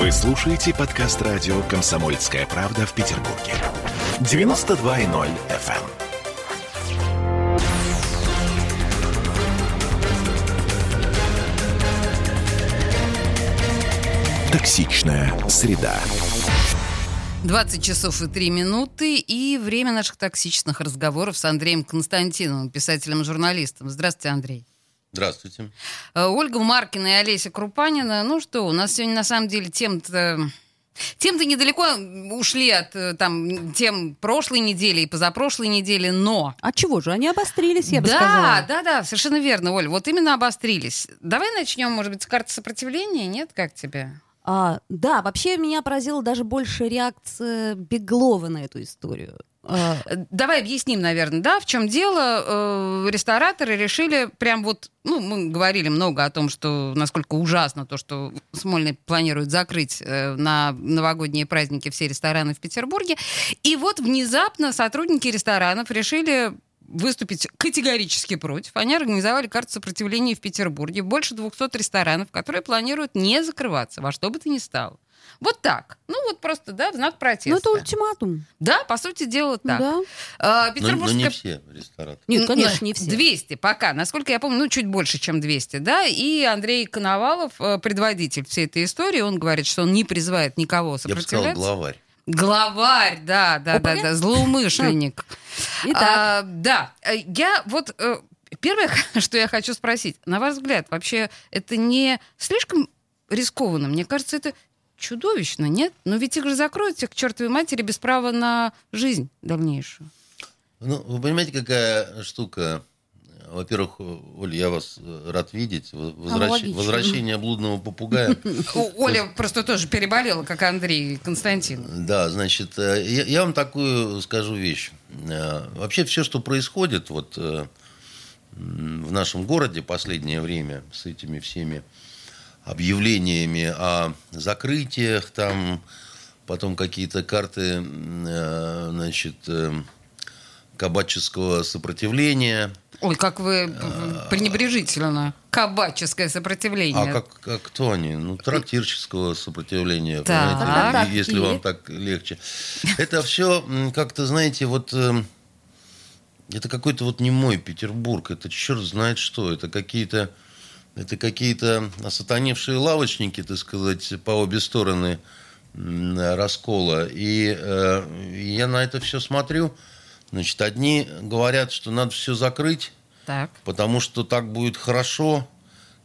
Вы слушаете подкаст радио «Комсомольская правда» в Петербурге. 92.0 FM. Токсичная среда. 20 часов и 3 минуты и время наших токсичных разговоров с Андреем Константиновым, писателем-журналистом. Здравствуйте, Андрей. Здравствуйте. Э, Ольга Маркина и Олеся Крупанина. Ну что, у нас сегодня на самом деле тем-то... Тем-то недалеко ушли от э, там, тем прошлой недели и позапрошлой недели, но... А чего же? Они обострились, я бы да, сказала. Да, да, совершенно верно, Оль. Вот именно обострились. Давай начнем, может быть, с карты сопротивления, нет? Как тебе? А, да, вообще меня поразила даже больше реакция Беглова на эту историю. Э, Давай объясним, наверное, да, в чем дело. Э, Рестораторы решили прям вот, ну, мы говорили много о том, что насколько ужасно то, что Смольный планирует закрыть э, на новогодние праздники все рестораны в Петербурге. И вот внезапно сотрудники ресторанов решили выступить категорически против. Они организовали карту сопротивления в Петербурге. Больше 200 ресторанов, которые планируют не закрываться во что бы то ни стало. Вот так. Ну вот просто, да, в знак протеста. ну, это ультиматум. Да, по сути дела так. Да. А, Но, но Петербургская... не все рестораны. Нет, Ну, конечно, не все. 200 пока. Насколько я помню, ну, чуть больше, чем 200, да. И Андрей Коновалов, э, предводитель всей этой истории, он говорит, что он не призывает никого Я бы сказал, сопротивляться. главарь. Главарь, да, да, да, да, злоумышленник. Итак, А, да, э, я вот... э, Первое, что я хочу спросить, на ваш взгляд, вообще это не слишком рискованно? Мне кажется, это чудовищно, нет? Но ведь их же закроют, всех к чертовой матери, без права на жизнь дальнейшую. Ну, вы понимаете, какая штука? Во-первых, Оля, я вас э, рад видеть. Во- возвращ- Аналогично. Возвращение блудного попугая. Оля просто тоже переболела, как Андрей Константин. Да, значит, э, я, вам такую скажу вещь. Э, Вообще все, что происходит вот в нашем городе последнее время с этими всеми объявлениями о закрытиях, там потом какие-то карты, э, значит, э, кабаческого сопротивления. Ой, как вы м, пренебрежительно. Кабаческое сопротивление. А как, как кто они? Ну, трактирческого сопротивления, Так. понимаете, Так, если и? вам так легче. Это все как-то, знаете, вот эм, это какой-то вот не мой Петербург, это черт знает что, это какие-то это какие-то осатаневшие лавочники, так сказать, по обе стороны раскола. И э, я на это все смотрю. Значит, одни говорят, что надо все закрыть, Так. потому что так будет хорошо,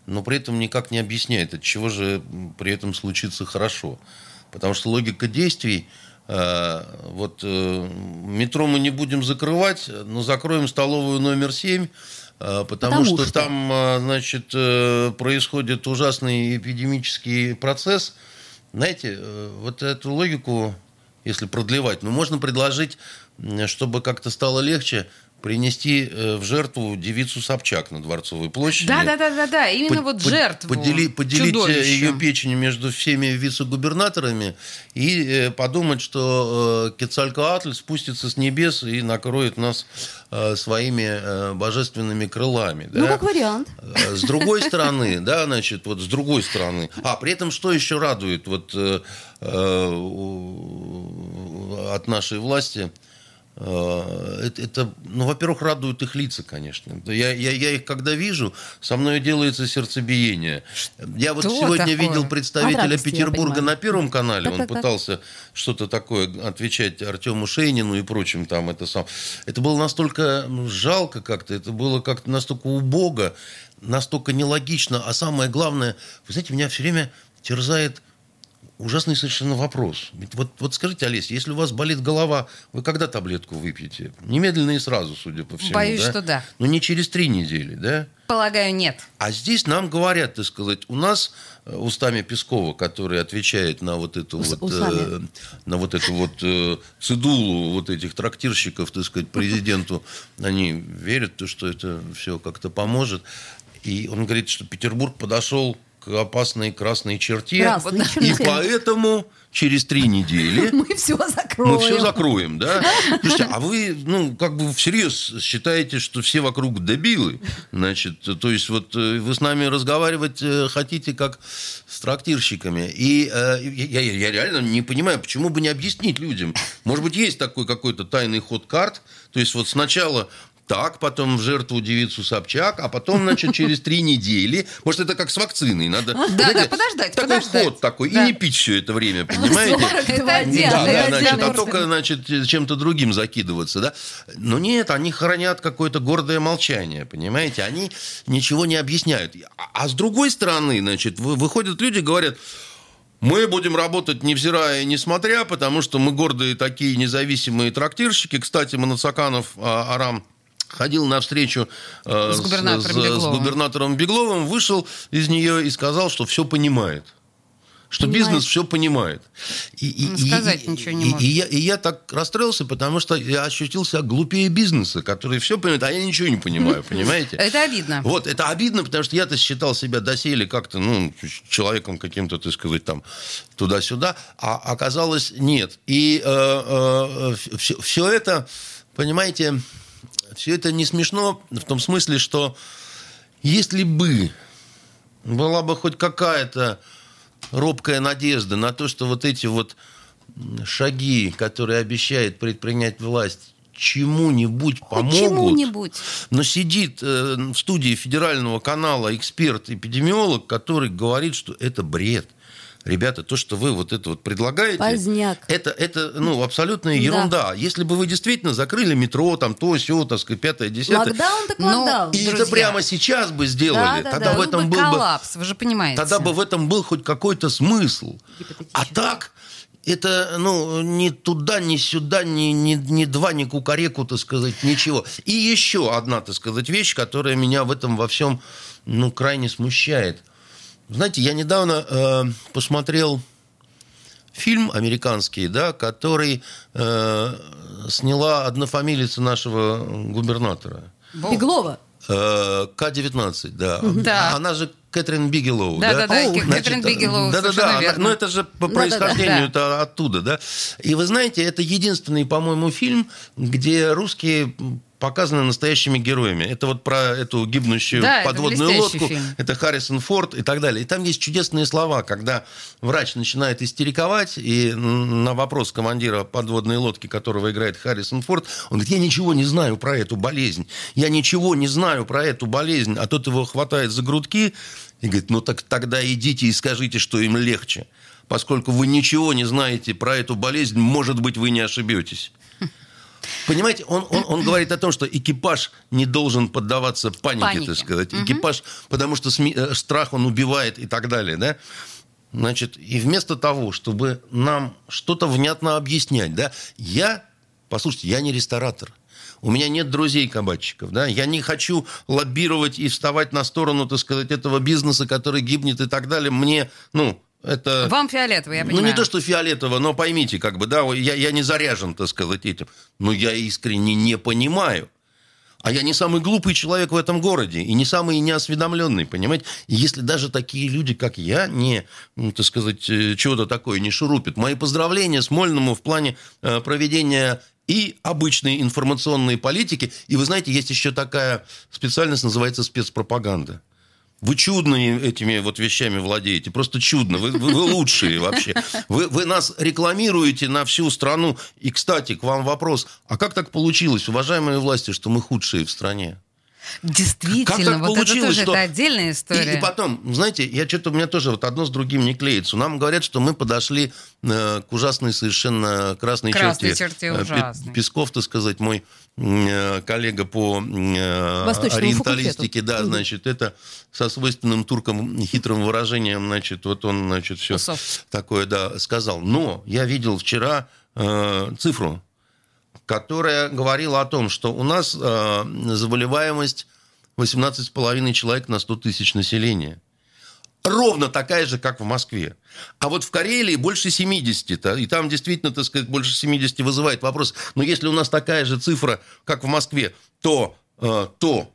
но при этом никак не объясняет, от чего же при этом случится хорошо. Потому что логика действий, э, вот э, метро мы не будем закрывать, но закроем столовую номер 7, э, потому, Потому что, что. там, э, значит, э, происходит ужасный эпидемический процесс. Знаете, э, вот эту логику, если продлевать, ну, можно предложить, чтобы как-то стало легче, принести э, в жертву девицу Собчак на Дворцовой площади. Да, да, да, да, да. Именно Под- вот жертву. подели- поделить э, чудовищу. ее печень между всеми вице-губернаторами и э, подумать, что Кецалькоатль спустится с небес и накроет нас своими божественными крылами. ну, да? как вариант. С другой стороны, да, значит, вот с другой стороны. А при этом что еще радует вот от нашей власти? Э, Это, это, ну, во-первых, радуют их лица, конечно. Я, я, я их когда вижу, со мной делается сердцебиение. Я вот Что сегодня такое? видел представителя радости, Петербурга на Первом канале. Он Так-так-так. пытался что-то такое отвечать Артему Шейнину и прочим там. Это, сам. это было настолько ну, жалко как-то, это было как-то настолько убого, настолько нелогично. А самое главное, вы знаете, меня все время терзает ужасный совершенно вопрос. Ведь вот, вот скажите, Олеся, если у вас болит голова, вы когда таблетку выпьете? Немедленно и сразу, судя по всему. Боюсь, да? что да. Ну, не через три недели, да? Полагаю, нет. А здесь нам говорят, так сказать, у нас э, устами Пескова, который отвечает на вот эту Ус- вот, э, на вот эту вот э, цедулу вот этих трактирщиков, так сказать, президенту, они верят, то, что это все как-то поможет. И он говорит, что Петербург подошел к опасной красной черте. Красной И черте. поэтому через три недели Мы все закроем. мы все закроем, да? Слушайте, а вы, ну, как бы всерьез считаете, что все вокруг дебилы? Значит, то есть вот э, вы с нами разговаривать э, хотите как с трактирщиками. И э, я, я- я реально не понимаю, почему бы не объяснить людям. Может быть, есть такой какой-то тайный ход карт. То есть вот сначала так, потом в жертву девицу Собчак, а потом, значит, через три недели. Может, это как с вакциной. Надо Да, да, подождать, такой ход такой. И не пить все это время, понимаете? Да, да, значит, а только, значит, чем-то другим закидываться, да? Но нет, они хранят какое-то гордое молчание, понимаете? Они ничего не объясняют. А, а с другой стороны, значит, вы- выходят люди, говорят, мы будем работать невзирая и несмотря, потому что мы гордые такие независимые трактирщики. Кстати, Манацаканов а, Арам ходил на встречу э, С губернатором с, Бегловым. губернатором Бегловым, вышел из нее и сказал, что все понимает. Что Понимает. бизнес все понимает. И, и- Ну, и- сказать и- ничего не и- может. И я, и я так расстроился, потому что я ощутил себя глупее бизнеса, который все понимает, а я ничего не понимаю, понимаете? Это обидно. Вот, это обидно, потому что я-то считал себя доселе как-то, ну, человеком каким-то, так сказать, там, туда-сюда, а оказалось нет. И все, это, понимаете, все это не смешно в том смысле, что если бы была бы хоть какая-то робкая надежда на то, что вот эти вот шаги, которые обещает предпринять власть, чему-нибудь помогут. чему-нибудь. Но сидит э, в студии федерального канала эксперт-эпидемиолог, который говорит, что это бред. Ребята, то, что вы вот это вот предлагаете, Поздняк. это, это ну, абсолютная ерунда. Если бы вы действительно закрыли метро, там то, все, так сказать, пятое, десятое, Локдаун так Ну, локдаун. и это друзья. прямо сейчас бы сделали, Да, да, тогда да. в этом был был бы коллапс, вы же понимаете. Тогда бы в этом был хоть какой-то смысл. А так, это, ну, ни туда, ни сюда, ни, ни, ни два, ни кукареку, так сказать, ничего. И еще одна, так сказать, вещь, которая меня в этом во всем, ну, крайне смущает. Знаете, я недавно э, посмотрел фильм американский, да, который э, сняла однофамилица нашего губернатора. Беглова. Э, К-19, да. Да. Она же Кэтрин Бигелоу, Да, да, да, О, Кэ- Кэтрин Бигелоу, Да, да, да. верно. Но это же по происхождению это оттуда, да. И вы знаете, это единственный, по-моему, фильм, где русские показаны настоящими героями. Это вот про эту гибнущую Да, подводную лодку. фильм. Это Харрисон Форд и так далее. И там есть чудесные слова, когда врач начинает истериковать, и на вопрос командира подводной лодки, которого играет Харрисон Форд, он говорит, я ничего не знаю про эту болезнь. Я ничего не знаю про эту болезнь. А тот его хватает за грудки и говорит, ну так тогда идите и скажите, что им легче. Поскольку вы ничего не знаете про эту болезнь, может быть, вы не ошибетесь. Понимаете, он, он, он говорит о том, что экипаж не должен поддаваться панике, Панике. так сказать. Экипаж, потому что сми- э, страх он убивает и так далее, да? Значит, и вместо того, чтобы нам что-то внятно объяснять, да, я, послушайте, я не ресторатор. У меня нет друзей-кабачиков, да, я не хочу лоббировать и вставать на сторону, так сказать, этого бизнеса, который гибнет и так далее. Мне, ну, это... Вам фиолетово, я Ну, понимаю. не то, что фиолетово, но поймите, как бы, да, я, я не заряжен, так сказать, этим. Но я искренне не понимаю. А я не самый глупый человек в этом городе и не самый неосведомленный, понимаете? Если даже такие люди, как я, не, ну, так сказать, э, чего-то такое не шурупят, мои поздравления Смольному в плане э, проведения и обычной информационной политики. И вы знаете, есть еще такая специальность, называется спецпропаганда. Вы чудно этими вот вещами владеете, просто чудно. Вы, вы- вы лучшие вообще. Вы, вы нас рекламируете на всю страну. И, кстати, к вам вопрос. А как так получилось, уважаемые власти, что мы худшие в стране? Действительно, Как так вот это получилось, тоже что- это отдельная И, история. и потом, знаете, я что-то у меня тоже вот одно с другим не клеится. Нам говорят, что мы подошли э, к ужасной совершенно красной, Красной черте. черте Э, ужасной. Песков, так сказать, мой э, коллега по э, Восточному ориенталистике, факультету. да, значит, это со свойственным туркам хитрым выражением, значит, вот он, значит, все Усов. такое, да, сказал. Но я видел вчера э, цифру, которая говорила о том, что у нас э, заболеваемость 18,5 человек на 100 тысяч населения. Ровно такая же, как в Москве. А вот в Карелии больше 70. -то, и там действительно, так сказать, больше 70 вызывает вопрос. Но если у нас такая же цифра, как в Москве, то, э, то,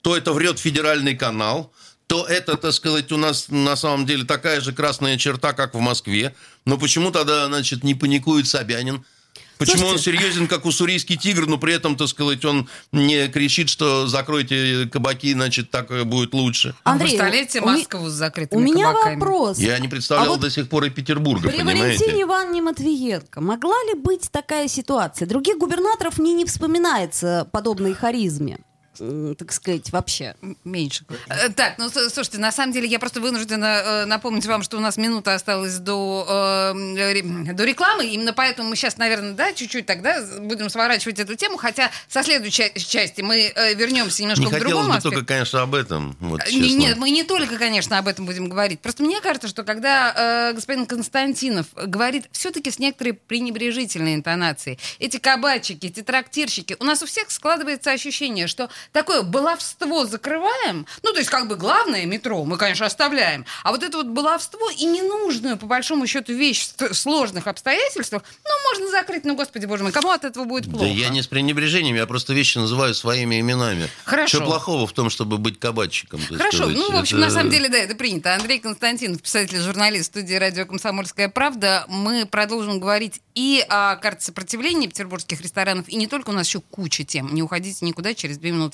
то это врет федеральный канал, то это, так сказать, у нас на самом деле такая же красная черта, как в Москве. Но почему тогда, значит, не паникует Собянин? Почему Слушайте. он серьезен, как уссурийский тигр, но при этом, так сказать, он не кричит, что закройте кабаки, значит, так будет лучше? А Андрей, представляете Москву с закрытыми У меня кабаками? вопрос. Я не представлял А вот до сих пор и Петербурга, При понимаете? Валентине Ивановне Матвиенко могла ли быть такая ситуация? Других губернаторов мне не вспоминается подобной харизме, так сказать, вообще. Меньше. Э, Так, ну слушайте, на самом деле я просто вынуждена э, напомнить вам, что у нас минута осталась до, э, ре- до рекламы. Именно поэтому мы сейчас, наверное, да, чуть-чуть тогда будем сворачивать эту тему. Хотя со следующей части мы э, вернемся немножко Не к другому бы только, конечно, об этом. Вот, Э, Не-. Нет, мы не только, конечно, об этом будем говорить. Просто мне кажется, что когда э, господин Константинов говорит все-таки с некоторой пренебрежительной интонацией, эти кабачики, эти трактирщики, у нас у всех складывается ощущение, что такое баловство закрываем, ну, то есть как бы главное метро мы, конечно, оставляем, а вот это вот баловство и ненужную, по большому счету, вещь в сложных обстоятельствах, ну, можно закрыть, ну, господи, боже мой, кому от этого будет плохо? Да я не с пренебрежением, я просто вещи называю своими именами. Хорошо. Что плохого в том, чтобы быть кабачиком? Хорошо, сказать? ну, в общем, Это- на самом деле, да, это принято. Андрей Константинов, писатель, журналист студии радио «Комсомольская правда». Мы продолжим говорить и о карте сопротивления петербургских ресторанов, и не только, у нас еще куча тем. Не уходите никуда, через две минуты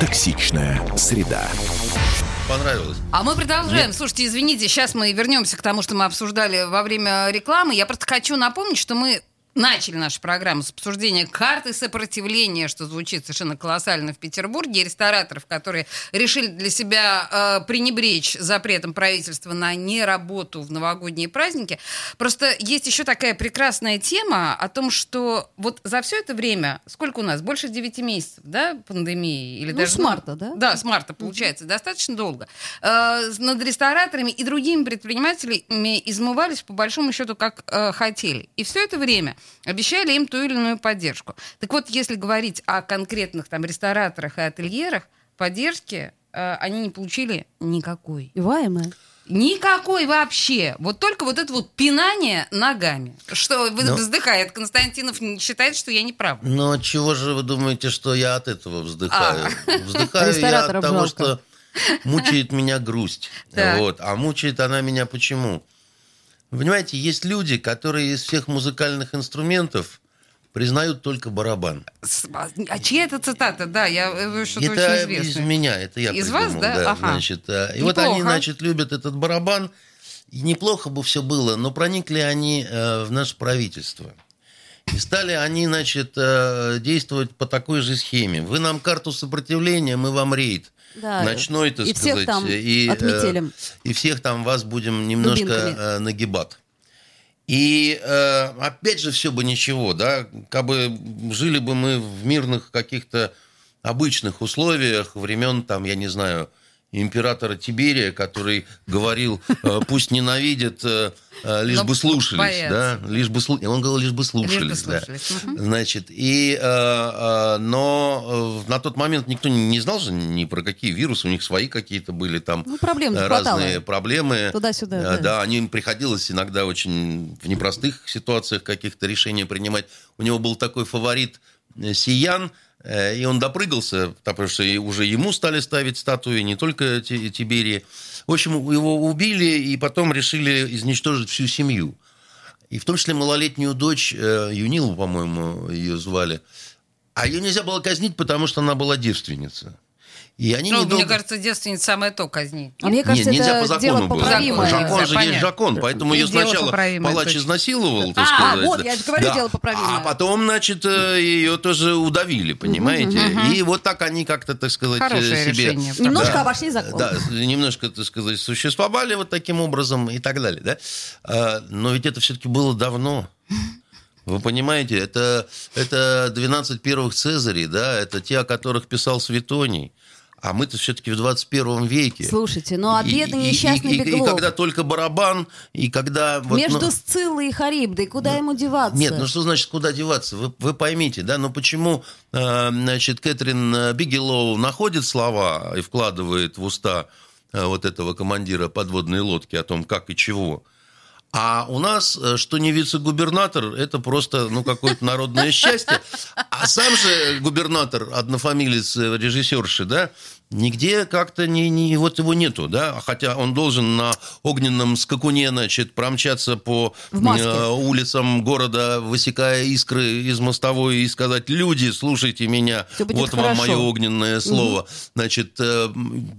Токсичная среда. Понравилось. А мы продолжаем. Слушайте, извините, сейчас мы вернемся к тому, что мы обсуждали во время рекламы. Я просто хочу напомнить, что мы начали нашу программу с обсуждения карты сопротивления, что звучит совершенно колоссально в Петербурге, и рестораторов, которые решили для себя э, пренебречь запретом правительства на неработу в новогодние праздники. Просто есть еще такая прекрасная тема о том, что вот за все это время, сколько у нас? Больше 9 месяцев, да, пандемии? Или Ну, даже, с марта, да? Да, с марта, получается, достаточно долго. Э, над рестораторами и другими предпринимателями измывались, по большому счету, как э, хотели. И все это время обещали им ту или иную поддержку. Так вот, если говорить о конкретных там рестораторах и ательерах, поддержки э, они не получили никакой. Иваемая. Никакой вообще. Вот только вот это вот пинание ногами. Что вы- Ну. вздыхает Константинов, считает, что я не прав. Но чего же вы думаете, что я от этого вздыхаю? А. Вздыхаю я от того, жалко. что мучает меня грусть. Вот. А мучает она меня почему? Вы понимаете, есть люди, которые из всех музыкальных инструментов признают только барабан. А а чья это цитата? Да, я э, что-то это очень из известное. меня, это я Из придумал. вас, да? Ага. значит, э, и вот они, Неплохо. значит, любят этот барабан. И неплохо бы все было, но проникли они э, в наше правительство. И стали они, значит, э, действовать по такой же схеме. Вы нам карту сопротивления, мы вам рейд. Да. Ночной, так и сказать. всех там и, э, отметелим. и всех там вас будем немножко Дубинками. э, нагибать. И э, опять же все бы ничего, да, как бы жили бы мы в мирных каких-то обычных условиях времен, там, я не знаю, императора Тиберия, который говорил, э, пусть ненавидят, э, э, лишь Но бы слушались, да, лишь бы слу- Он говорил, лишь бы слушались, Лишь бы да. мгм. Значит, и, но на тот момент никто не знал же ни про какие вирусы, у них свои какие-то были там Ну, проблем э, хватало. разные проблемы. Туда-сюда, да. Да, они им приходилось иногда очень в непростых ситуациях каких-то решения принимать. У него был такой фаворит Сиян, и он допрыгался, потому что уже ему стали ставить статуи, не только Ти- Тиберии. В общем, его убили, и потом решили изничтожить всю семью. И в том числе малолетнюю дочь, э, Юнилу, по-моему, ее звали. А ее нельзя было казнить, потому что она была девственница. И они Ну, недолго- мне кажется, девственница самое то казнить. А мне кажется, не, нельзя это по дело закону было. поправимое. Закон Закон же Понятно. есть закон, поэтому ее Дело сначала палач точно. изнасиловал, так А, сказать. вот, да. я же говорю, дело поправимое. А потом, значит, э, ее тоже удавили, понимаете? И вот так они как-то, так сказать, э, Хорошее себе... решение. Немножко Да. обошли закон. Да, немножко, так сказать, существовали вот таким образом и так далее, да? А, Но ведь это все-таки было давно. Вы понимаете, это, это 12 первых Цезарей, да, это те, о которых писал Светоний. А мы-то все-таки в 21 веке. Слушайте, ну а И- бедный и- несчастный и, и, и Беглов. когда только барабан, и когда... вот, Между ну, Сциллой и Харибдой, куда ему деваться? Нет, ну что значит, куда деваться? Вы, вы поймите, да, но почему, э, значит, Кэтрин э, Бигелоу находит слова и вкладывает в уста э, вот этого командира подводной лодки о том, как и чего, а у нас, э, что не вице-губернатор, это просто, ну, какое-то народное счастье. А сам же губернатор, однофамилец э, режиссерши, да, нигде как-то не, не, вот его нету, да, хотя он должен на огненном скакуне, значит, промчаться по э, улицам города, высекая искры из мостовой и сказать, люди, слушайте меня, вот вам хорошо». мое огненное слово. Значит, э,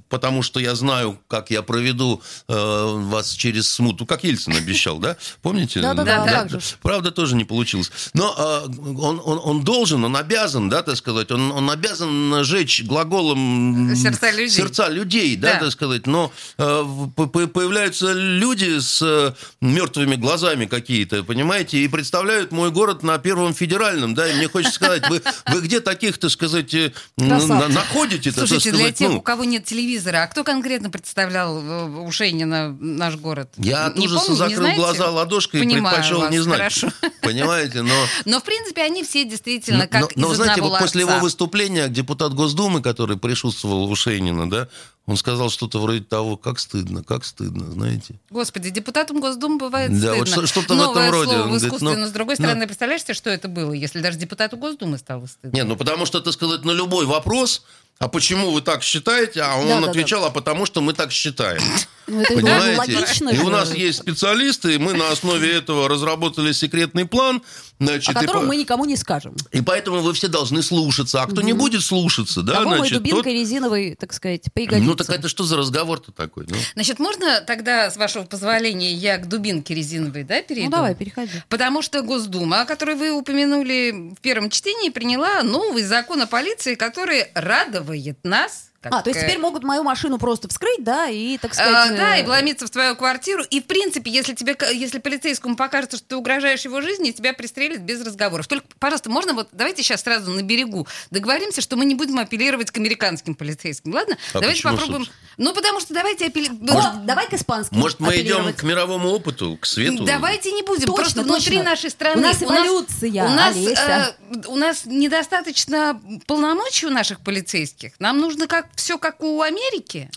потому что я знаю, как я проведу э, вас через смуту, как Ельцин обещал, да? Помните? Да-да-да. Правда, тоже не получилось. Но э, он, должен, он обязан, да, так сказать, он, он обязан жечь глаголом Сердца людей. сердца людей, да, Да. так сказать. Но э, появляются люди с э, мертвыми глазами какие-то, понимаете, и представляют мой город на Первом федеральном, да, и мне хочется сказать, вы, вы где таких, так сказать, э, н- Красавчик. находите, Слушайте, для сказать, тех, ну, у кого нет телевизора, а кто конкретно представлял э, у Шейнина наш город? я от Не ужаса помню, закрыл знаете? глаза ладошкой и Понимаю предпочел вас, не знать. хорошо. Понимаете, но... Но, в принципе, они все действительно Но, как но, из знаете, одного вот после его выступления депутат Госдумы, который присутствовал у Шейнина, да, он сказал что-то вроде того, как стыдно, как стыдно, знаете. Господи, депутатам Госдумы бывает Да, вот стыдно. что- что-то в Новое этом роде. слово Он в говорит, искусстве, ну, но с другой ну. стороны, представляешь себе, что это было, если даже депутату Госдумы стало стыдно? Нет, ну потому что, так сказать, на любой вопрос, а почему вы так считаете, а он Да-да-да. отвечал, а потому что мы так считаем. Ну, это Понимаете? логично И у нас есть специалисты, и мы на основе этого разработали секретный план. О Значит, и, котором мы никому не скажем. и поэтому вы все должны слушаться. А кто не будет слушаться, да, Кого мы значит, дубинкой тот... резиновой, так сказать, пригодится. Ну, так это что за разговор-то такой? Ну? Значит, можно тогда, с вашего позволения, я к дубинке резиновой, да, перейду? Ну, давай, переходи. Потому что Госдума, о которой вы упомянули в первом чтении, приняла новый закон о полиции, который радует нас. Как, А, то есть э, теперь могут мою машину просто вскрыть, да, и, так А, сказать... да, э, и вломиться в твою квартиру. И, в принципе, если тебе, если полицейскому покажется, что ты угрожаешь его жизни, тебя пристрелят без разговоров. Только, пожалуйста, можно вот, давайте сейчас сразу на берегу договоримся, что мы не будем апеллировать к американским полицейским, ладно? А давайте почему, попробуем. собственно? Ну, потому что давайте апеллировать. О, давай к испанскому Может, мы идем к мировому опыту, к свету? Давайте не будем. Точно, Просто внутри точно. нашей страны. У нас эволюция, У нас, Олеся. э, у нас недостаточно полномочий у наших полицейских. Нам нужно как все как у Америки.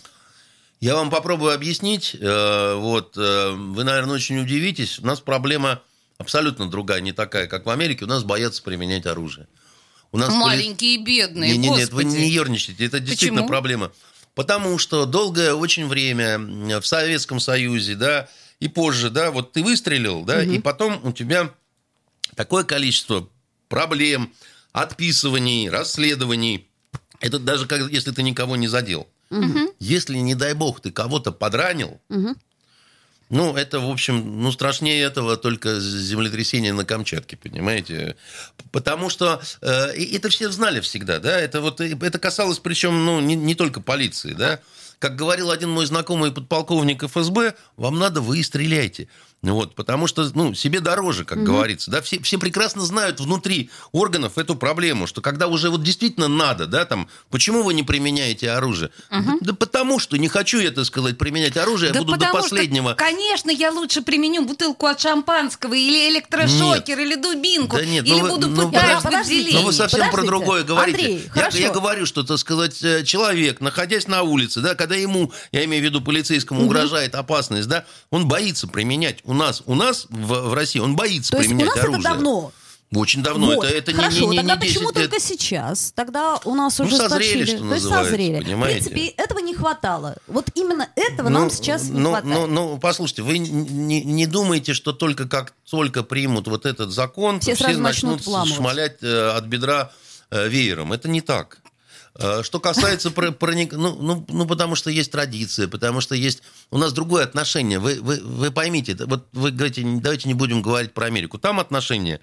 Я вам попробую объяснить. Э, Вот, э, вы, наверное, очень удивитесь. У нас проблема абсолютно другая, не такая, как в Америке. У нас боятся применять оружие. У нас поли- Маленькие бедные. Не, не, нет, вы не ерничайте. Это действительно Почему? проблема. Потому что долгое очень время в Советском Союзе, да, и позже, да, вот ты выстрелил, да, и потом у тебя такое количество проблем, отписываний, расследований. Это даже как, если ты никого не задел. Если, не дай бог, ты кого-то подранил, Мгм. ну, это, в общем, ну, страшнее этого только землетрясение на Камчатке, понимаете? Потому что э, это все знали всегда, да, это вот, это касалось, причем, ну, не, не только полиции, да. Как говорил один мой знакомый подполковник ФСБ, вам надо, вы и стреляйте. Вот, потому что, ну, себе дороже, как говорится, да, все, все прекрасно знают внутри органов эту проблему, что когда уже вот действительно надо, да, там, почему вы не применяете оружие? Да, да потому что не хочу я, так сказать, применять оружие, я буду до последнего. Что, конечно, я лучше применю бутылку от шампанского или электрошокер, или дубинку, Да нет, или ну вы- буду ну пытать подождите. Но вы совсем про Подождите. другое говорите. Андрей, я, хорошо. я говорю, что, так сказать, э, человек, находясь на улице, да, когда ему, я имею в виду полицейскому, угрожает опасность, да, он боится применять. У нас, у нас в, в России он боится То есть у применять нас оружие. это давно. Очень давно. Вот. Это, это Хорошо, не, не, тогда не 10 почему лет. только сейчас? Тогда у нас Ну, уже созрели, сточили. что То есть созрели. понимаете? В принципе, этого не хватало. Вот именно этого Ну, нам сейчас не ну, хватает. Ну, ну, послушайте, вы не, не думаете, что только как только примут вот этот закон, Все все начнут начнут шмалять э, от бедра э, веером. Это не так. Э, Что касается про- проник- ну, ну, ну, потому что есть традиция, потому что есть у нас другое отношение. Вы, вы, вы поймите, вот вы говорите, давайте не будем говорить про Америку. Там отношение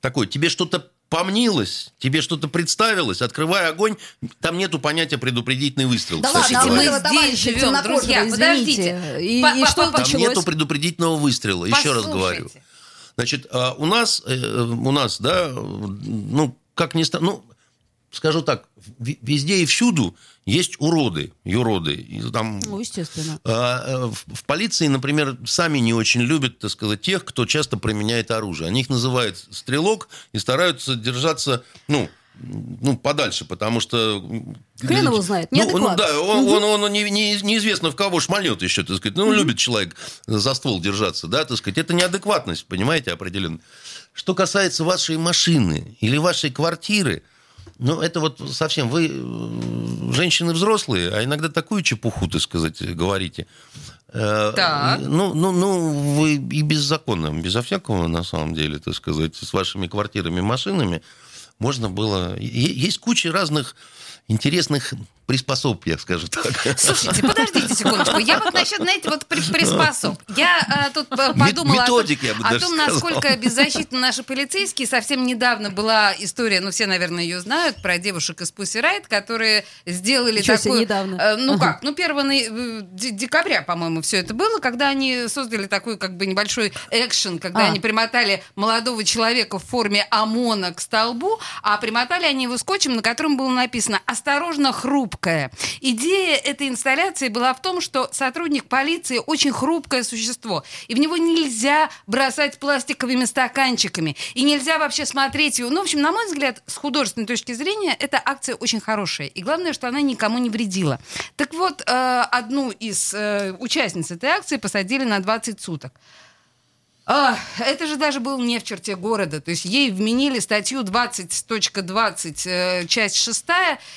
такое, тебе что-то помнилось, тебе что-то представилось, открывай огонь, там нету понятия предупредительный выстрел. Да кстати ладно, мы здесь живем, друзья, извините. подождите. И, По- и по- что по- Там нету предупредительного выстрела, еще раз говорю. Послушайте. Значит, а у нас, э, у нас, да, ну, как ни странно, ну, скажу так, везде и всюду есть уроды, юроды. И там, Ну, естественно. а, э, В в полиции, например, сами не очень любят, так сказать, тех, кто часто применяет оружие. Они их называют стрелок и стараются держаться, ну, ну, подальше, потому что... Хрен его знает, Ну, ну, да, он, он, он не- не- неизвестно в кого шмальнет еще, так сказать. Ну, любит человек за ствол держаться, да, так сказать. Это неадекватность, понимаете, определенно. Что касается вашей машины или вашей квартиры, ну, это вот совсем... Вы э, женщины взрослые, а иногда такую чепуху, так сказать, говорите. Э, Так. Ну, ну, ну, вы и беззаконно, безо всякого, на самом деле, так сказать, с вашими квартирами, машинами можно было... Есть куча разных интересных приспособ, я скажу так. Слушайте, подождите секундочку. Я вот насчет, знаете, вот при- приспособ. Я а, тут э, подумала о том, методик, я бы о том, насколько беззащитны наши полицейские. Совсем недавно была история, ну, все, наверное, ее знают, про девушек из Pussy Riot, которые сделали Ничего такую... недавно. э, ну Ага. как, ну, 1 ноя- э, де- декабря, по-моему, все это было, когда они создали такой как бы небольшой экшен, когда А. они примотали молодого человека в форме ОМОНа к столбу, а примотали они его скотчем, на котором было написано «Осторожно, хрупкая». Идея этой инсталляции была в том, что сотрудник полиции очень хрупкое существо, и в него нельзя бросать пластиковыми стаканчиками, и нельзя вообще смотреть его. Ну, в общем, на мой взгляд, с художественной точки зрения, эта акция очень хорошая, и главное, что она никому не вредила. Так вот, э, одну из э, участниц этой акции посадили на 20 суток. А, это же даже был не в черте города. То есть ей вменили статью 20.20, э, часть 6.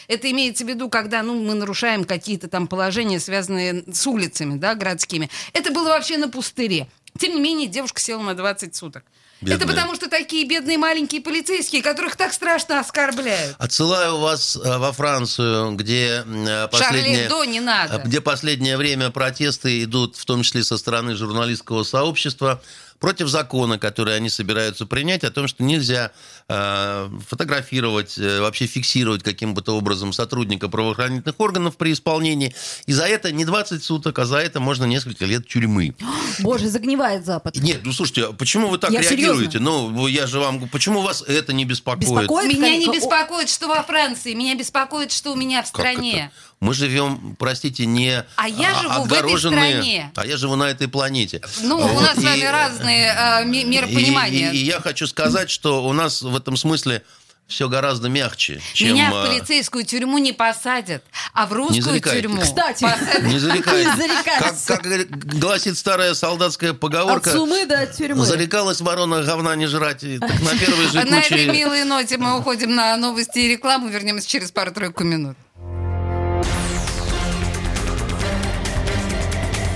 Это имеется в виду, когда ну, мы нарушаем какие-то там положения, связанные с улицами да, городскими. Это было вообще на пустыре. Тем не менее, девушка села на 20 суток. Это Бедная. потому, что такие бедные маленькие полицейские, которых так страшно оскорбляют. Отсылаю вас э, во Францию, где э, последнее... Hebdo не надо. Где последнее время протесты идут, в том числе со стороны журналистского сообщества, против закона, который они собираются принять, о том, что нельзя э, фотографировать, э, вообще фиксировать каким бы то образом сотрудника правоохранительных органов при исполнении. И за это не 20 суток, а за это можно несколько лет тюрьмы. Боже, загнивает Запад. Нет, ну слушайте, а почему вы так Я реагируете? Ну, я же вам... Почему вас это не беспокоит? Беспокоит? Меня не беспокоит, что во Франции, меня беспокоит, что у меня в Как стране. Мы живем, простите, не А я живу в этой отгороженные- стране. А я живу на этой планете. Ну, у Вот, нас с вами и- разные э, ми- миропонимания. И, и- и я хочу сказать, что у нас в этом смысле все гораздо мягче, чем... Меня в а, полицейскую тюрьму не посадят, а в русскую зарекайтесь. тюрьму. Кстати. посадят. Не зарекайтесь. Не зарекайся. Как, как гласит старая солдатская От поговорка, сумы до тюрьмы. зарекалась ворона говна не жрать. И так на первой же На этой куче... милой ноте мы уходим на новости и рекламу. Вернемся через пару-тройку минут.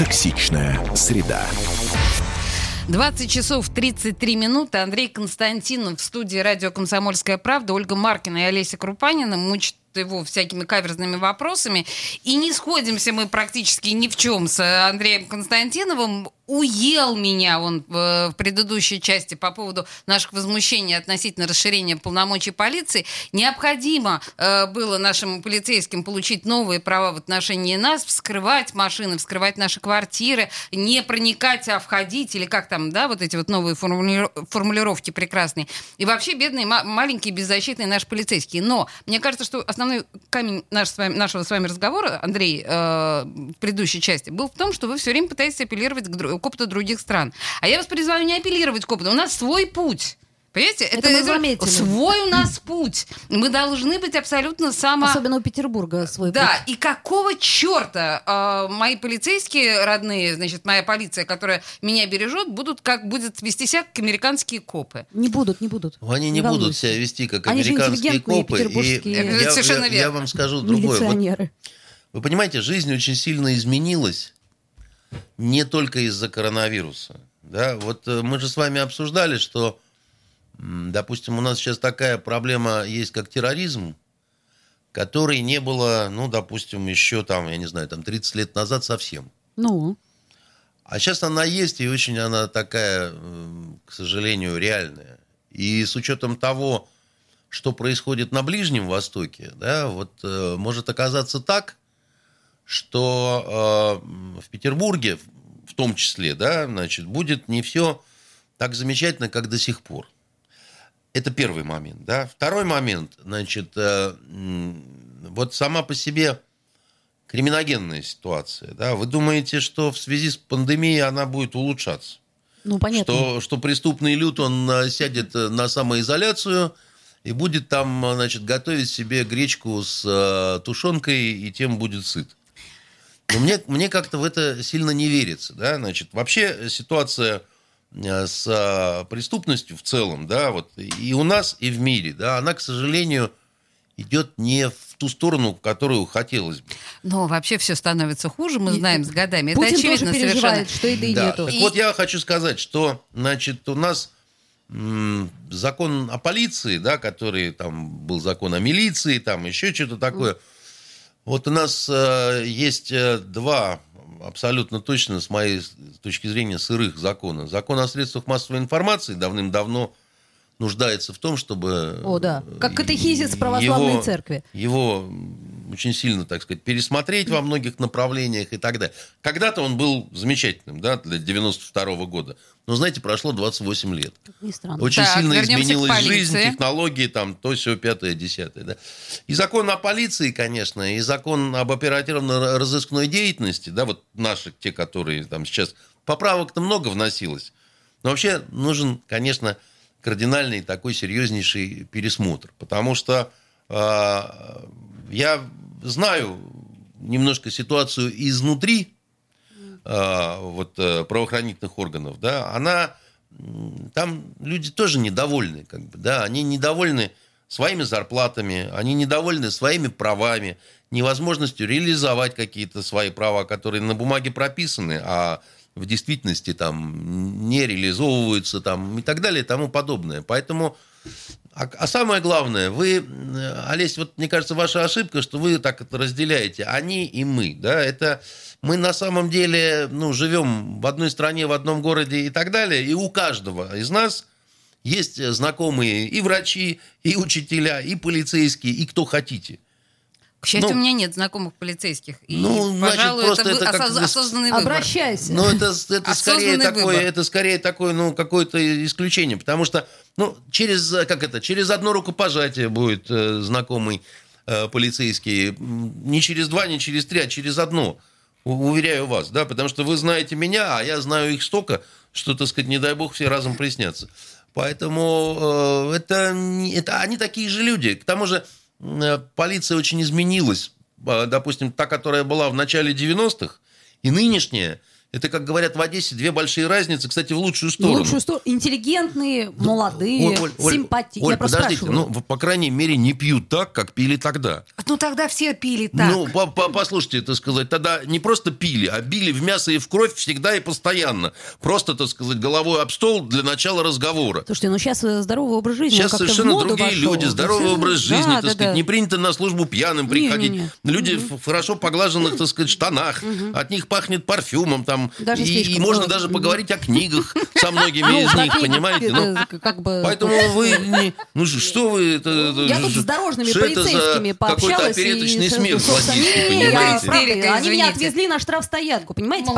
Токсичная среда. 20 часов 33 минуты. Андрей Константинов в студии радио «Комсомольская правда». Ольга Маркина и Олеся Крупанина мучат его всякими каверзными вопросами. И не сходимся мы практически ни в чем с Андреем Константиновым. Уел меня он в, в предыдущей части по поводу наших возмущений относительно расширения полномочий полиции. Необходимо э, было нашим полицейским получить новые права в отношении нас, вскрывать машины, вскрывать наши квартиры, не проникать, а входить, или как там, да, вот эти вот новые формули- формулировки прекрасные. И вообще бедные, ма- маленькие, беззащитные наши полицейские. Но мне кажется, что основной камень наш с вами- нашего с вами разговора, Андрей, э, в предыдущей части, был в том, что вы все время пытаетесь апеллировать к, к опыту других стран. А я вас призываю не апеллировать к опыту. У нас свой путь. Понимаете? Это мы заметили. свой у нас путь. Мы должны быть абсолютно само... Особенно у Петербурга свой Да, путь. и какого черта э, мои полицейские родные, значит, моя полиция, которая меня бережет, будут как будет вести себя как американские копы. Не будут, не будут. Они не будут волнуйся. себя вести как Они американские копы. И петербургские Это я, совершенно я- верно. я вам скажу другое. Вот. Вы понимаете, жизнь очень сильно изменилась не только из-за коронавируса. Да? Вот э, мы же с вами обсуждали, что, допустим, у нас сейчас такая проблема есть, как терроризм, которой не было, ну, допустим, еще там, я не знаю, там 30 лет назад совсем. Ну, А сейчас она есть, и очень она такая, к сожалению, реальная. И с учетом того, что происходит на Ближнем Востоке, да, вот э, может оказаться так, что э, в Петербурге, в том числе, да, значит, будет не все так замечательно, как до сих пор. Это первый момент, да. Второй момент, значит, э, вот сама по себе криминогенная ситуация, да. Вы думаете, что в связи с пандемией она будет улучшаться? ну понятно. Что, что преступный люд, он э, сядет э, на самоизоляцию и будет там, э, значит, готовить себе гречку с э, тушенкой, и тем будет сыт. Но мне, мне как-то в это сильно не верится, да, значит, вообще ситуация э, с э, преступностью в целом, да, вот и у нас, и в мире, да, она, к сожалению, идет не в ту сторону, в которую хотелось бы. Но вообще все становится хуже, мы И- знаем с годами. Это Путин очевидно тоже переживает, совершенно. что еды Да. нету. Так И- вот я хочу сказать, что, значит, у нас м, закон о полиции, да, который там был закон о милиции, там еще что-то такое. Вот у нас э, есть э, два абсолютно точно, с моей точки зрения, сырых закона. Закон о средствах массовой информации давным-давно нуждается в том, чтобы... О, да. Как э, катехизис православной его- церкви. его очень сильно, так сказать, пересмотреть во многих направлениях и так далее. Когда-то он был замечательным, да, для 92 года. Но, знаете, прошло 28 лет. Не странно. Очень Так, сильно изменилась жизнь, технологии, там, то, все, пятое, десятое. Да. И закон о полиции, конечно, и закон об оперативно-розыскной деятельности, да, вот наши, те, которые там сейчас... Поправок-то много вносилось. Но вообще нужен, конечно, кардинальный такой серьезнейший пересмотр. Потому что э, я знаю немножко ситуацию изнутри э, вот, правоохранительных органов, да, она там люди тоже недовольны, как бы, да, они недовольны своими зарплатами, они недовольны своими правами, невозможностью реализовать какие-то свои права, которые на бумаге прописаны, а в действительности там не реализовываются там и так далее и тому подобное. Поэтому, а, а самое главное, вы, э, Олесь, вот мне кажется, ваша ошибка, что вы так это разделяете, они и мы, да, это мы на самом деле, ну, живем в одной стране, в одном городе и так далее, и у каждого из нас есть знакомые и врачи, и учителя, и полицейские, и кто хотите. К счастью, Ну, у меня нет знакомых полицейских. И, ну, значит, пожалуй, просто это, это осоз- осознанный выбор. Обращайся. Ну, это, это скорее Осознанный такое, выбор. это скорее такое, ну, какое-то исключение, потому что, ну, через, как это, через одно рукопожатие будет э, знакомый э, полицейский, не через два, не через три, а через одно, У- уверяю вас, да, потому что вы знаете меня, а я знаю их столько, что, так сказать, не дай бог, все разом приснятся. Поэтому э, это, это они такие же люди. К тому же э, полиция очень изменилась. Э, Допустим, та, которая была в начале 90-х, и нынешняя, это, как говорят в Одессе, две большие разницы, кстати, в лучшую В сторону. лучшую сторону. Интеллигентные, молодые, Оль, Оль, Оль, симпатичные. Оль, Я подождите, спрашиваю. ну, по крайней мере, не пьют так, как пили тогда. Ну, тогда все пили так. Ну, по- по- послушайте, так сказать, тогда не просто пили, а били в мясо и в кровь всегда и постоянно. Просто, так сказать, головой об стол для начала разговора. Слушайте, ну сейчас здоровый образ жизни, Сейчас в совершенно другие вошел. люди, здоровый Совершенно- образ жизни, Да, так да, сказать, да. не принято на службу пьяным приходить. Люди в хорошо поглаженных, так сказать, штанах, от них пахнет парфюмом там, Даже и, и можно да. даже поговорить о книгах со многими Ну, из них, понимаете? Ну. Поэтому вы не... Ну что вы... Это, Я тут с дорожными что это за полицейскими какой-то пообщалась. опереточный и, смех классический, Они меня отвезли на штрафстоянку, понимаете?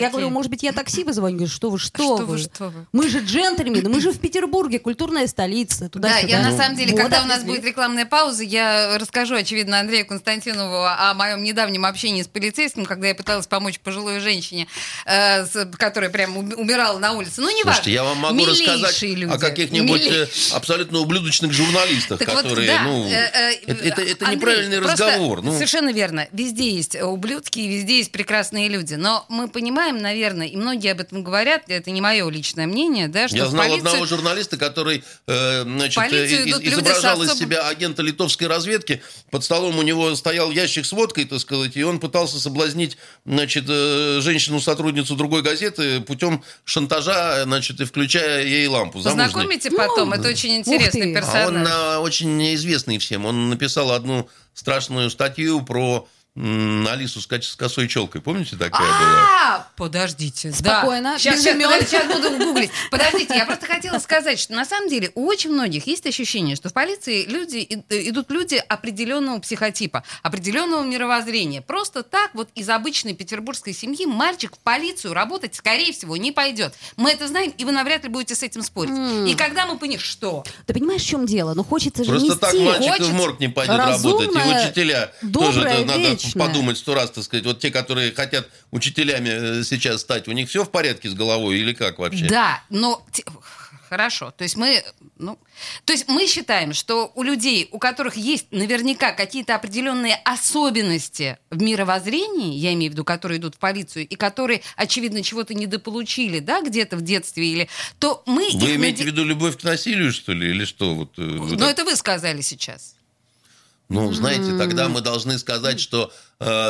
Я говорю, может быть, я такси? Они говорят, что вы, что, Что вы? вы, что вы? Мы же джентльмены, мы же в Петербурге, культурная столица. Да, я на Ну, самом деле, когда у нас будет рекламная пауза, я расскажу, очевидно, Андрею Константинову о моем недавнем общении с полицейским, когда я пыталась помочь пожилой женщине э, с- которая прям ум- умирала на улице. Ну, не Слушайте, я вам могу рассказать люди. о каких-нибудь э, Милейшие. абсолютно ублюдочных журналистах, Так вот, которые, да, ну, э, э, это, это- Андрей, неправильный разговор. Ну, Совершенно верно. Везде есть ублюдки, и везде есть прекрасные люди. Но мы понимаем, наверное, и многие об этом говорят, это не мое личное мнение, да, что я знал полицию- одного журналиста, который э, значит, э, из- изображал с из особым- себя агента литовской разведки. Под столом у него стоял ящик с водкой, так сказать, и он пытался соблазнить значит, э, женщину-сотрудницу другой газеты путем шантажа, значит, и включая ей лампу. замужней. Познакомите потом, это очень интересный ты. персонаж. А он а, очень известный всем. Он написал одну страшную статью про Алису с, косой челкой. Помните, такая была? А, подождите. Спокойно. Сейчас, буду гуглить. Подождите, я просто хотела сказать, что на самом деле у очень многих есть ощущение, что в полиции люди, э, идут люди определенного психотипа, определенного мировоззрения. Просто так вот из обычной петербургской семьи мальчик в полицию работать, скорее всего, не пойдет. Мы это знаем, и вы навряд ли будете с этим спорить. И когда мы понимаем, что? Ты понимаешь, в чем дело? Ну, хочется же Просто нести. так мальчик в морг не пойдет работать. И разумное, учителя доброе, тоже надо вечное. подумать сто раз, так сказать. Вот те, которые хотят учителями э, сейчас стать, у них все в порядке с головой или как вообще? Да, но те- хорошо. То есть мы, ну, то есть мы считаем, что у людей, у которых есть наверняка какие-то определенные особенности в мировоззрении, я имею в виду, которые идут в полицию и которые, очевидно, чего-то недополучили, да, где-то в детстве или, то мы Вы имеете в наде- виду любовь к насилию, что ли, или что? Вот, э, вы Ну, это вы сказали сейчас. Ну, знаете, тогда мы должны сказать, что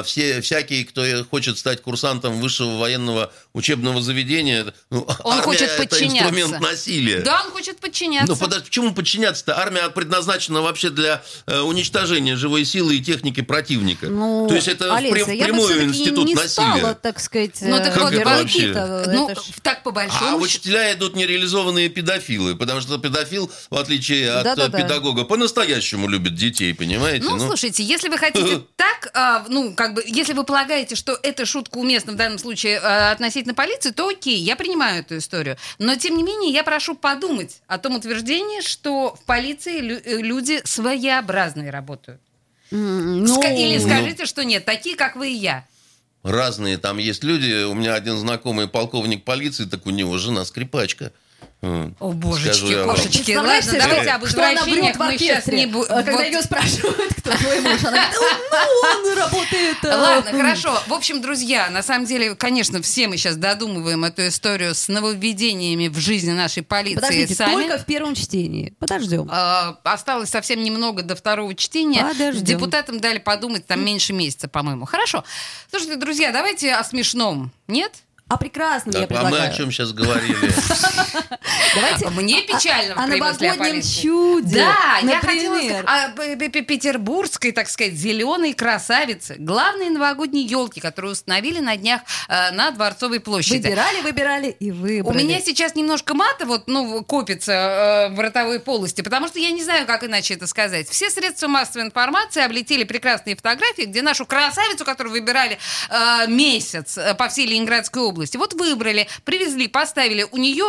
все, всякий, кто хочет стать курсантом высшего военного учебного заведения, ну, Он армия хочет это подчиняться. инструмент насилия. Да, он хочет подчиняться. Ну, подожди, почему подчиняться-то? Армия предназначена вообще для э, уничтожения живой силы и техники противника. Ну, То есть это Олеся, впря- я бы впрямую всё-таки институт не насилия. стала, так сказать, Ну, так э, вот, ярлыки-то, ну, это ж- так по большому А учителя идут нереализованные педофилы, потому что педофил, в отличие от э, педагога, по-настоящему любит детей, понимаете? Ну, слушайте, если вы хотите так, а, ну, как бы, если вы полагаете, что эта шутка уместна в данном случае а, относительно полиции, то окей, я принимаю эту историю. Но, тем не менее, я прошу подумать о том утверждении, что в полиции лю- э, люди своеобразные работают. М, Ска- ну, Или скажите, что нет, такие, как вы и я. Разные там есть люди. У меня один знакомый полковник полиции, так у него жена скрипачка. О, скажу божечки, я вам. кошечки. Ладно, давайте об что она извращениях врет в мы сейчас не будем. Когда ее спрашивают, кто твой муж, она говорит, ну, он работает... э, Ладно, м, хорошо. В общем, друзья, на самом деле, конечно, все мы сейчас додумываем эту историю с нововведениями в жизни нашей полиции Подождите, сами. только в первом чтении. Подождем. А, осталось совсем немного до второго чтения. Подождем. Депутатам дали подумать там меньше месяца, по-моему. Хорошо. Слушайте, друзья, давайте о смешном. Нет? А прекрасно я Так, а мы о предлагаю. чем сейчас говорили? Давайте Мне печально о, о о новогоднем чуде. Да, я хотела сказать о петербургской, так сказать, зеленой красавице. Главной новогодней елки, которую установили на днях э, на Дворцовой площади. Выбирали, выбирали и У выбрали. меня сейчас немножко мата вот, ну, копится э, в ротовой полости, потому что я не знаю, как иначе это сказать. Все средства массовой информации облетели прекрасные фотографии, где нашу красавицу, которую выбирали э, месяц по всей Ленинградской области, вот выбрали, привезли, поставили. У нее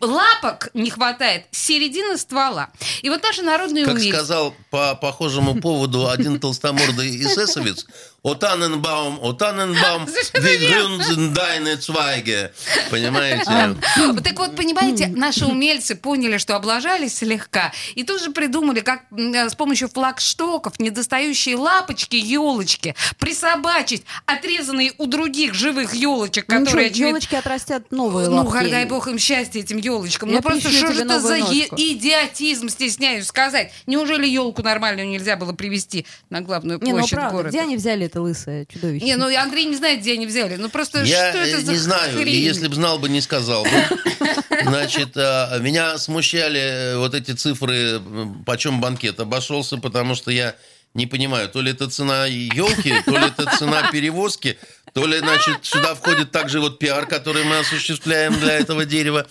лапок не хватает, середины ствола. И вот наши народные Как умельцы... сказал по похожему поводу один толстомордый эсэсовец, «О Таненбаум, о Таненбаум, sind deine Zweige». Понимаете? Вот Так вот, понимаете, наши умельцы поняли, что облажались слегка, и тут же придумали, как э, с помощью флагштоков недостающие лапочки, елочки присобачить, отрезанные у других живых елочек, Ну, которые, очевидно, елочки отрастят новые ну, лапки. дай бог им счастья, этим елочкам. Я ну, просто что же это за е- идиотизм, стесняюсь сказать? Неужели елку нормальную нельзя было привезти на главную Не, ну площадь правда, города? где они взяли это лысое чудовище? Не, ну Андрей не знает, где они взяли. Ну просто Я что это э, за не знаю, и хрень? если бы знал бы, не сказал бы. Значит, э, меня смущали э, вот эти цифры, почем банкет обошелся, потому что я не понимаю, то ли это цена елки, то ли это цена перевозки, то ли, значит, сюда входит также вот пиар, который мы осуществляем для этого дерева.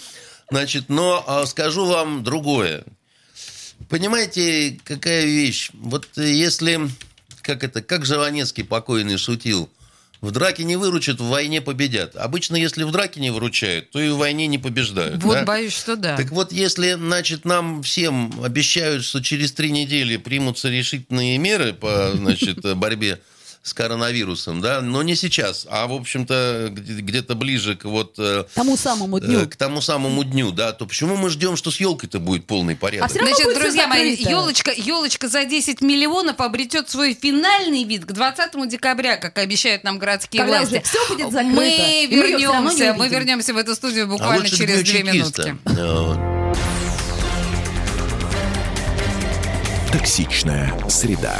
Значит, но а, скажу вам другое. Понимаете, какая вещь? Вот если, как это, как Жванецкий покойный шутил, в драке не выручат, в войне победят. Обычно, если в драке не выручают, то и в войне не побеждают. Вот да? боюсь, что да. Так вот, если, значит, нам всем обещают, что через три недели примутся решительные меры по, значит, борьбе с коронавирусом, да, но не сейчас, а, в общем-то, где- где-то ближе к вот... э, Тому самому дню. э, К тому самому дню, да, то почему мы ждем, что с елкой-то будет полный порядок? А Значит, друзья мои, елочка, елочка за 10 миллионов обретет свой финальный вид к 20 декабря, как обещают нам городские Когда власти. всё будет закрыто, Мы вернемся, мы вернемся в эту студию А буквально лучше через к дню две чекиста. минутки. Вот. Токсичная среда.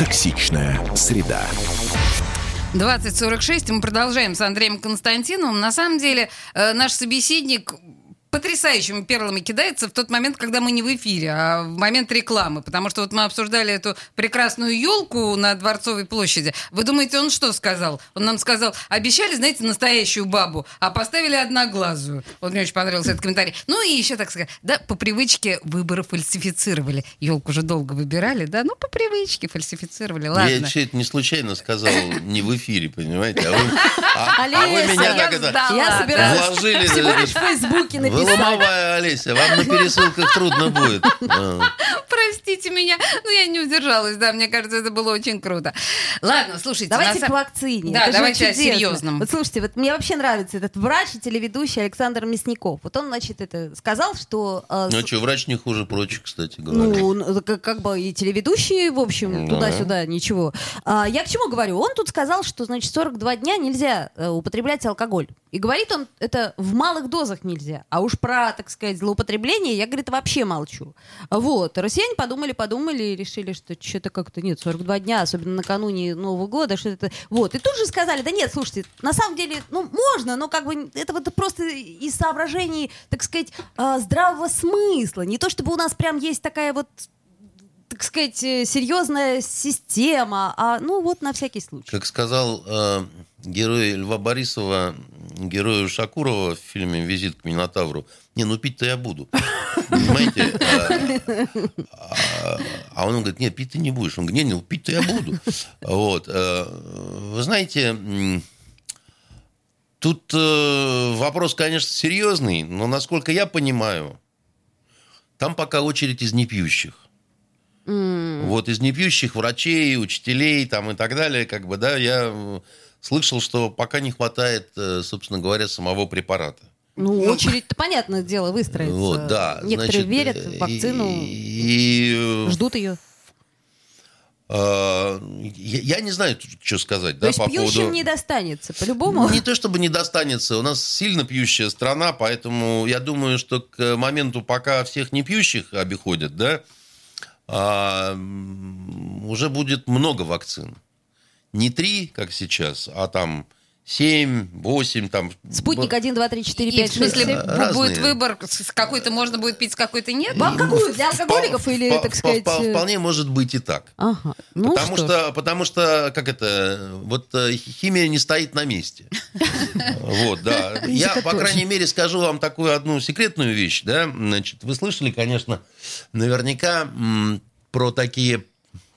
Токсичная среда. 2046, мы продолжаем с Андреем Константиновым. На самом деле, э, наш собеседник потрясающими перлами кидается в тот момент, когда мы не в эфире, а в момент рекламы. Потому что вот мы обсуждали эту прекрасную елку на Дворцовой площади. Вы думаете, он что сказал? Он нам сказал, обещали, знаете, настоящую бабу, а поставили одноглазую. Вот мне очень понравился этот комментарий. Ну и еще так сказать, да, по привычке выборы фальсифицировали. Елку уже долго выбирали, да, ну по привычке фальсифицировали. Ладно. Я это не случайно сказал, не в эфире, понимаете? А вы, а- а вы меня я так это вложили. всего лишь в Фейсбуке Вы ломовая, Олеся, вам на пересылках трудно будет. А. Простите меня, ну я не удержалась, да, мне кажется, это было очень круто. Ладно, слушайте. Давайте к вакцине. Да, давайте о серьезном. Вот слушайте, вот мне вообще нравится этот врач и телеведущий Александр Мясников. Вот он, значит, это сказал, что... э, Ну с- что, врач не хуже прочих, кстати говоря. Ну, как, как бы и телеведущие, в общем, Да. туда-сюда, ничего. А, я к чему говорю? Он тут сказал, что, значит, 42 дня нельзя э, употреблять алкоголь. И говорит он, это в малых дозах нельзя. А уж про, так сказать, злоупотребление я, говорит, вообще молчу. Вот. Россияне подумали, подумали и решили, что что-то как-то нет, 42 дня, особенно накануне Нового года, что это... Вот. И тут же сказали, да нет, слушайте, на самом деле, ну, можно, но как бы это вот просто из соображений, так сказать, э, здравого смысла. Не то, чтобы у нас прям есть такая вот так сказать, э, серьезная система, а ну вот на всякий случай. Как сказал э, герой Льва Борисова, герою Шакурова в фильме «Визит к Минотавру», не, ну пить-то я буду. Понимаете? А, а- он говорит, нет, пить ты не будешь. Он говорит, не, не, пить-то я буду. Вот. э, Вы знаете, тут э, вопрос, конечно, серьезный, но, насколько я понимаю, там пока очередь из непьющих. Вот из непьющих врачей, учителей там и так далее, как бы, да, я слышал, что пока не хватает, э, собственно говоря, самого препарата. Ну, очередь-то, понятное дело, выстроится. Вот, да. Некоторые значит, верят э, в вакцину, И, и, ждут ее. э, я, я не знаю, что сказать, То да, есть по пьющим поводу... не достанется, по-любому. Не то чтобы не достанется, у нас сильно пьющая страна, поэтому я думаю, что к моменту, пока всех не пьющих обиходят, да, а, уже будет много вакцин. Не три, как сейчас, а там семь, восемь, там... Спутник 1, 2, 3, 4, И 5, в смысле 6, э, бу- разные. будет выбор, с какой-то можно будет пить, с какой-то нет? Вам какую? Для алкоголиков Впол- или, впол- так сказать... э, Вполне может быть и так. Ага. Ну потому, что, потому что, как это, вот э, химия не стоит на месте. Вот, да. Я, по крайней мере, скажу вам такую одну секретную вещь, да. Значит, вы слышали, конечно, наверняка про такие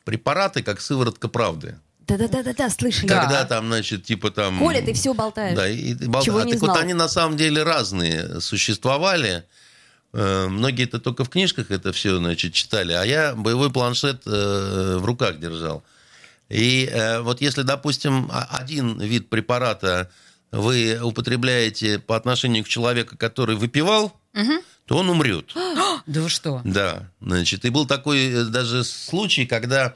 препараты, как сыворотка правды. Да-да-да-да, слышали. Когда там, значит, типа там... Коля, ты все болтаешь. Да, и, и болта- Чего а не так знал. вот они на самом деле разные существовали. Э, Многие это только в книжках это все, значит, читали, а я боевой планшет э, в руках держал. И э, вот если, допустим, один вид препарата вы употребляете по отношению к человеку, который выпивал, то он умрет. Да вы что? Да, значит, и был такой э, даже случай, когда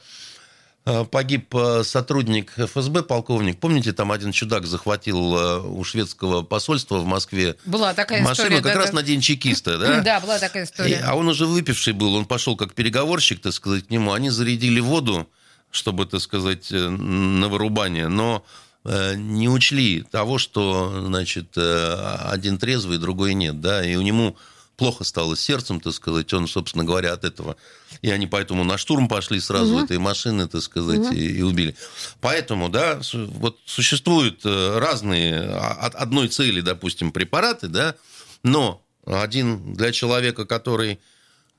погиб э, сотрудник ФСБ, полковник. Помните, там один чудак захватил э, у шведского посольства в Москве Была такая машину история. как да, раз да. на день чекиста, да? Да, была такая И- история. а он уже выпивший был, он пошел как переговорщик, так сказать, к нему. Они зарядили воду, чтобы, так сказать, э, на вырубание, но э, не учли того, что, значит, э, один трезвый, другой нет, да, и у него плохо стало с сердцем, так сказать, он, собственно говоря, от этого. И они поэтому на штурм пошли сразу этой машины, так сказать, и, и убили. Поэтому, да, вот существуют э, разные а- от одной цели, допустим, препараты, да, но один для человека, который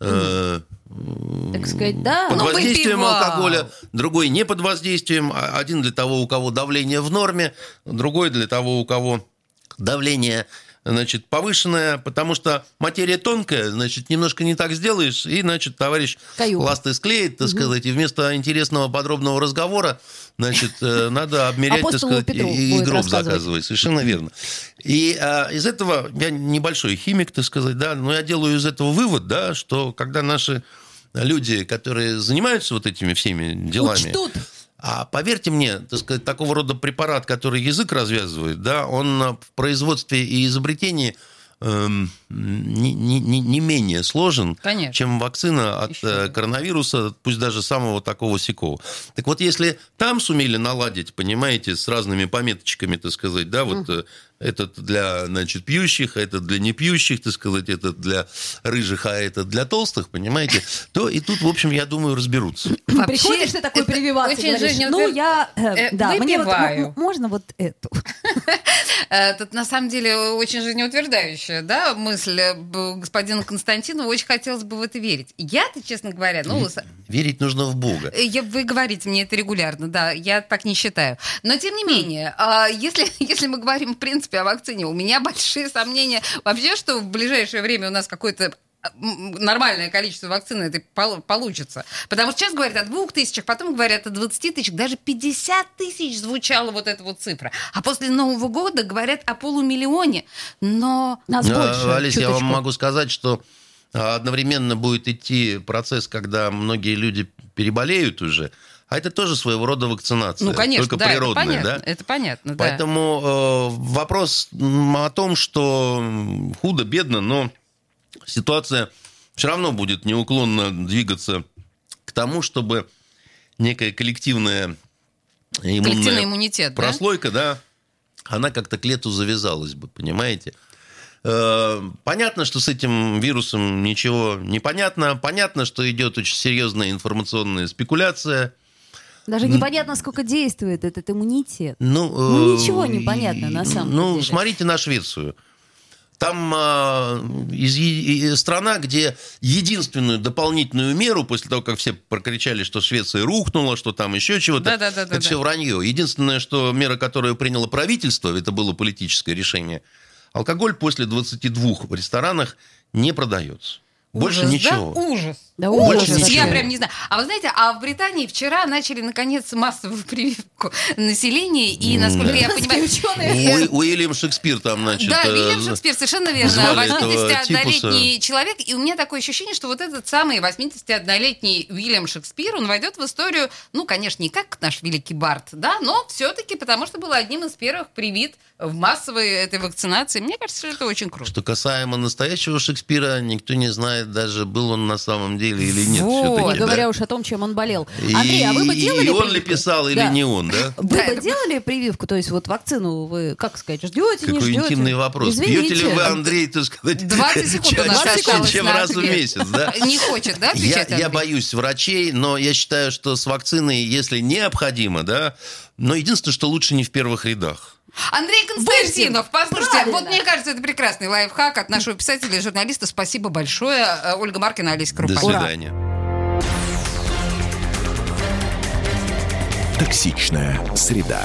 э, Так сказать, да. под воздействием выпивал. алкоголя, другой не под воздействием. А- Один для того, у кого давление в норме, другой для того, у кого давление значит, повышенное, потому что материя тонкая, значит, немножко не так сделаешь, и, значит, товарищ Каюга. ласты склеит, так сказать, и вместо интересного подробного разговора, значит, э, надо обмерять, так Апостолу сказать, Петру и, и гроб заказывать. Совершенно верно. И а, из этого, я небольшой химик, так сказать, да, но я делаю из этого вывод, да, что когда наши люди, которые занимаются вот этими всеми делами... Учтут. А поверьте мне, так сказать, такого рода препарат, который язык развязывает, да, он в производстве и изобретении эм, не, не- не- не менее сложен, Конечно. чем вакцина от Еще э, коронавируса, пусть даже самого такого сякого. Так вот, если там сумели наладить, понимаете, с разными пометочками, так сказать, да, вот э, этот для, значит, пьющих, а этот для непьющих, так сказать, этот для рыжих, а этот для толстых, понимаете, то и тут, в общем, я думаю, разберутся. Вообще, Приходишь ты такой прививаться, очень говоришь, Женя ну я, э, Э, да, мне вот выпиваю. м- м- можно вот эту. Э, Тут на самом деле очень жизнеутверждающая да, мысль э, господина Константинова. Очень хотелось бы в это верить. Я-то, честно говоря, ну, Верить нужно в Бога. я- вы говорите мне это регулярно, да, я так не считаю. Но тем не менее, а, если, если мы говорим, в принципе, о вакцине, у меня большие сомнения вообще, что в ближайшее время у нас какой-то м, нормальное количество вакцины пол- получится. Потому что сейчас говорят о двух тысячах, потом говорят о 20 тысячах, даже 50 тысяч звучала вот эта вот цифра. А после Нового года говорят о полумиллионе. Но Нас А, больше. Олесь, я вам чуточку. могу сказать, что а, одновременно будет идти процесс, когда многие люди переболеют уже, а это тоже своего рода вакцинация. ну, конечно, только да, природная, это понятно. да? Это понятно, да. Поэтому э, вопрос о том, что худо, бедно, но ситуация все равно будет неуклонно двигаться к тому, чтобы некая коллективная иммунная Коллективный иммунитет, да? прослойка, да, она как-то к лету завязалась бы, понимаете? Э, Понятно, что с этим вирусом ничего не понятно. Понятно, что идет очень серьезная информационная спекуляция. Даже непонятно, сколько действует этот иммунитет. Ну, Ну, э, ничего не понятно на самом Ну, деле. смотрите на Швецию. Там а, из, и- страна, где единственную дополнительную меру, после того, как все прокричали, что Швеция рухнула, что там еще чего-то, Да-да-да-да-да. это все вранье. Единственное, что мера, которую приняло правительство, это было политическое решение, алкоголь после 22 в ресторанах не продается. Больше Ужас, ничего. Да? Ужас. Да Больше ужас. Я ничего. прям не знаю. А вы знаете, а в Британии вчера начали наконец массовую прививку населения, и, насколько я понимаю... Ученые. У- Уильям Шекспир там, значит... Да, э, Вильям Шекспир, совершенно верно. звали этого 81-летний человек. И у меня такое ощущение, что вот этот самый 81-летний Вильям Шекспир, он войдет в историю, ну, конечно, не как наш великий Барт, да, но все-таки потому, что был одним из первых привит в массовой этой вакцинации. Мне кажется, что это очень круто. Что касаемо настоящего Шекспира, никто не знает даже, был он на самом деле или нет. Вот. Не да. говоря уж о том, чем он болел. И- Андрей, а вы бы делали И он ли писал, или Да. не он, да? Вы Да, бы это- делали прививку? То есть вот вакцину вы, как сказать, ждете, не Какой ждете? интимный вопрос. Извините. Пьете ли вы, Андрей, так сказать, 20 секунд у нас чаще, осталось чем раз в месяц, да? Не хочет, да, Я, отвечать я боюсь врачей, но я считаю, что с вакциной, если необходимо, да, но единственное, что лучше не в первых рядах. Андрей Константинов, послушайте, Правильно. вот мне кажется, это прекрасный лайфхак от нашего писателя и журналиста. Спасибо большое. Э, Ольга Маркина, Олеся До Крупанина. свидания. Токсичная среда.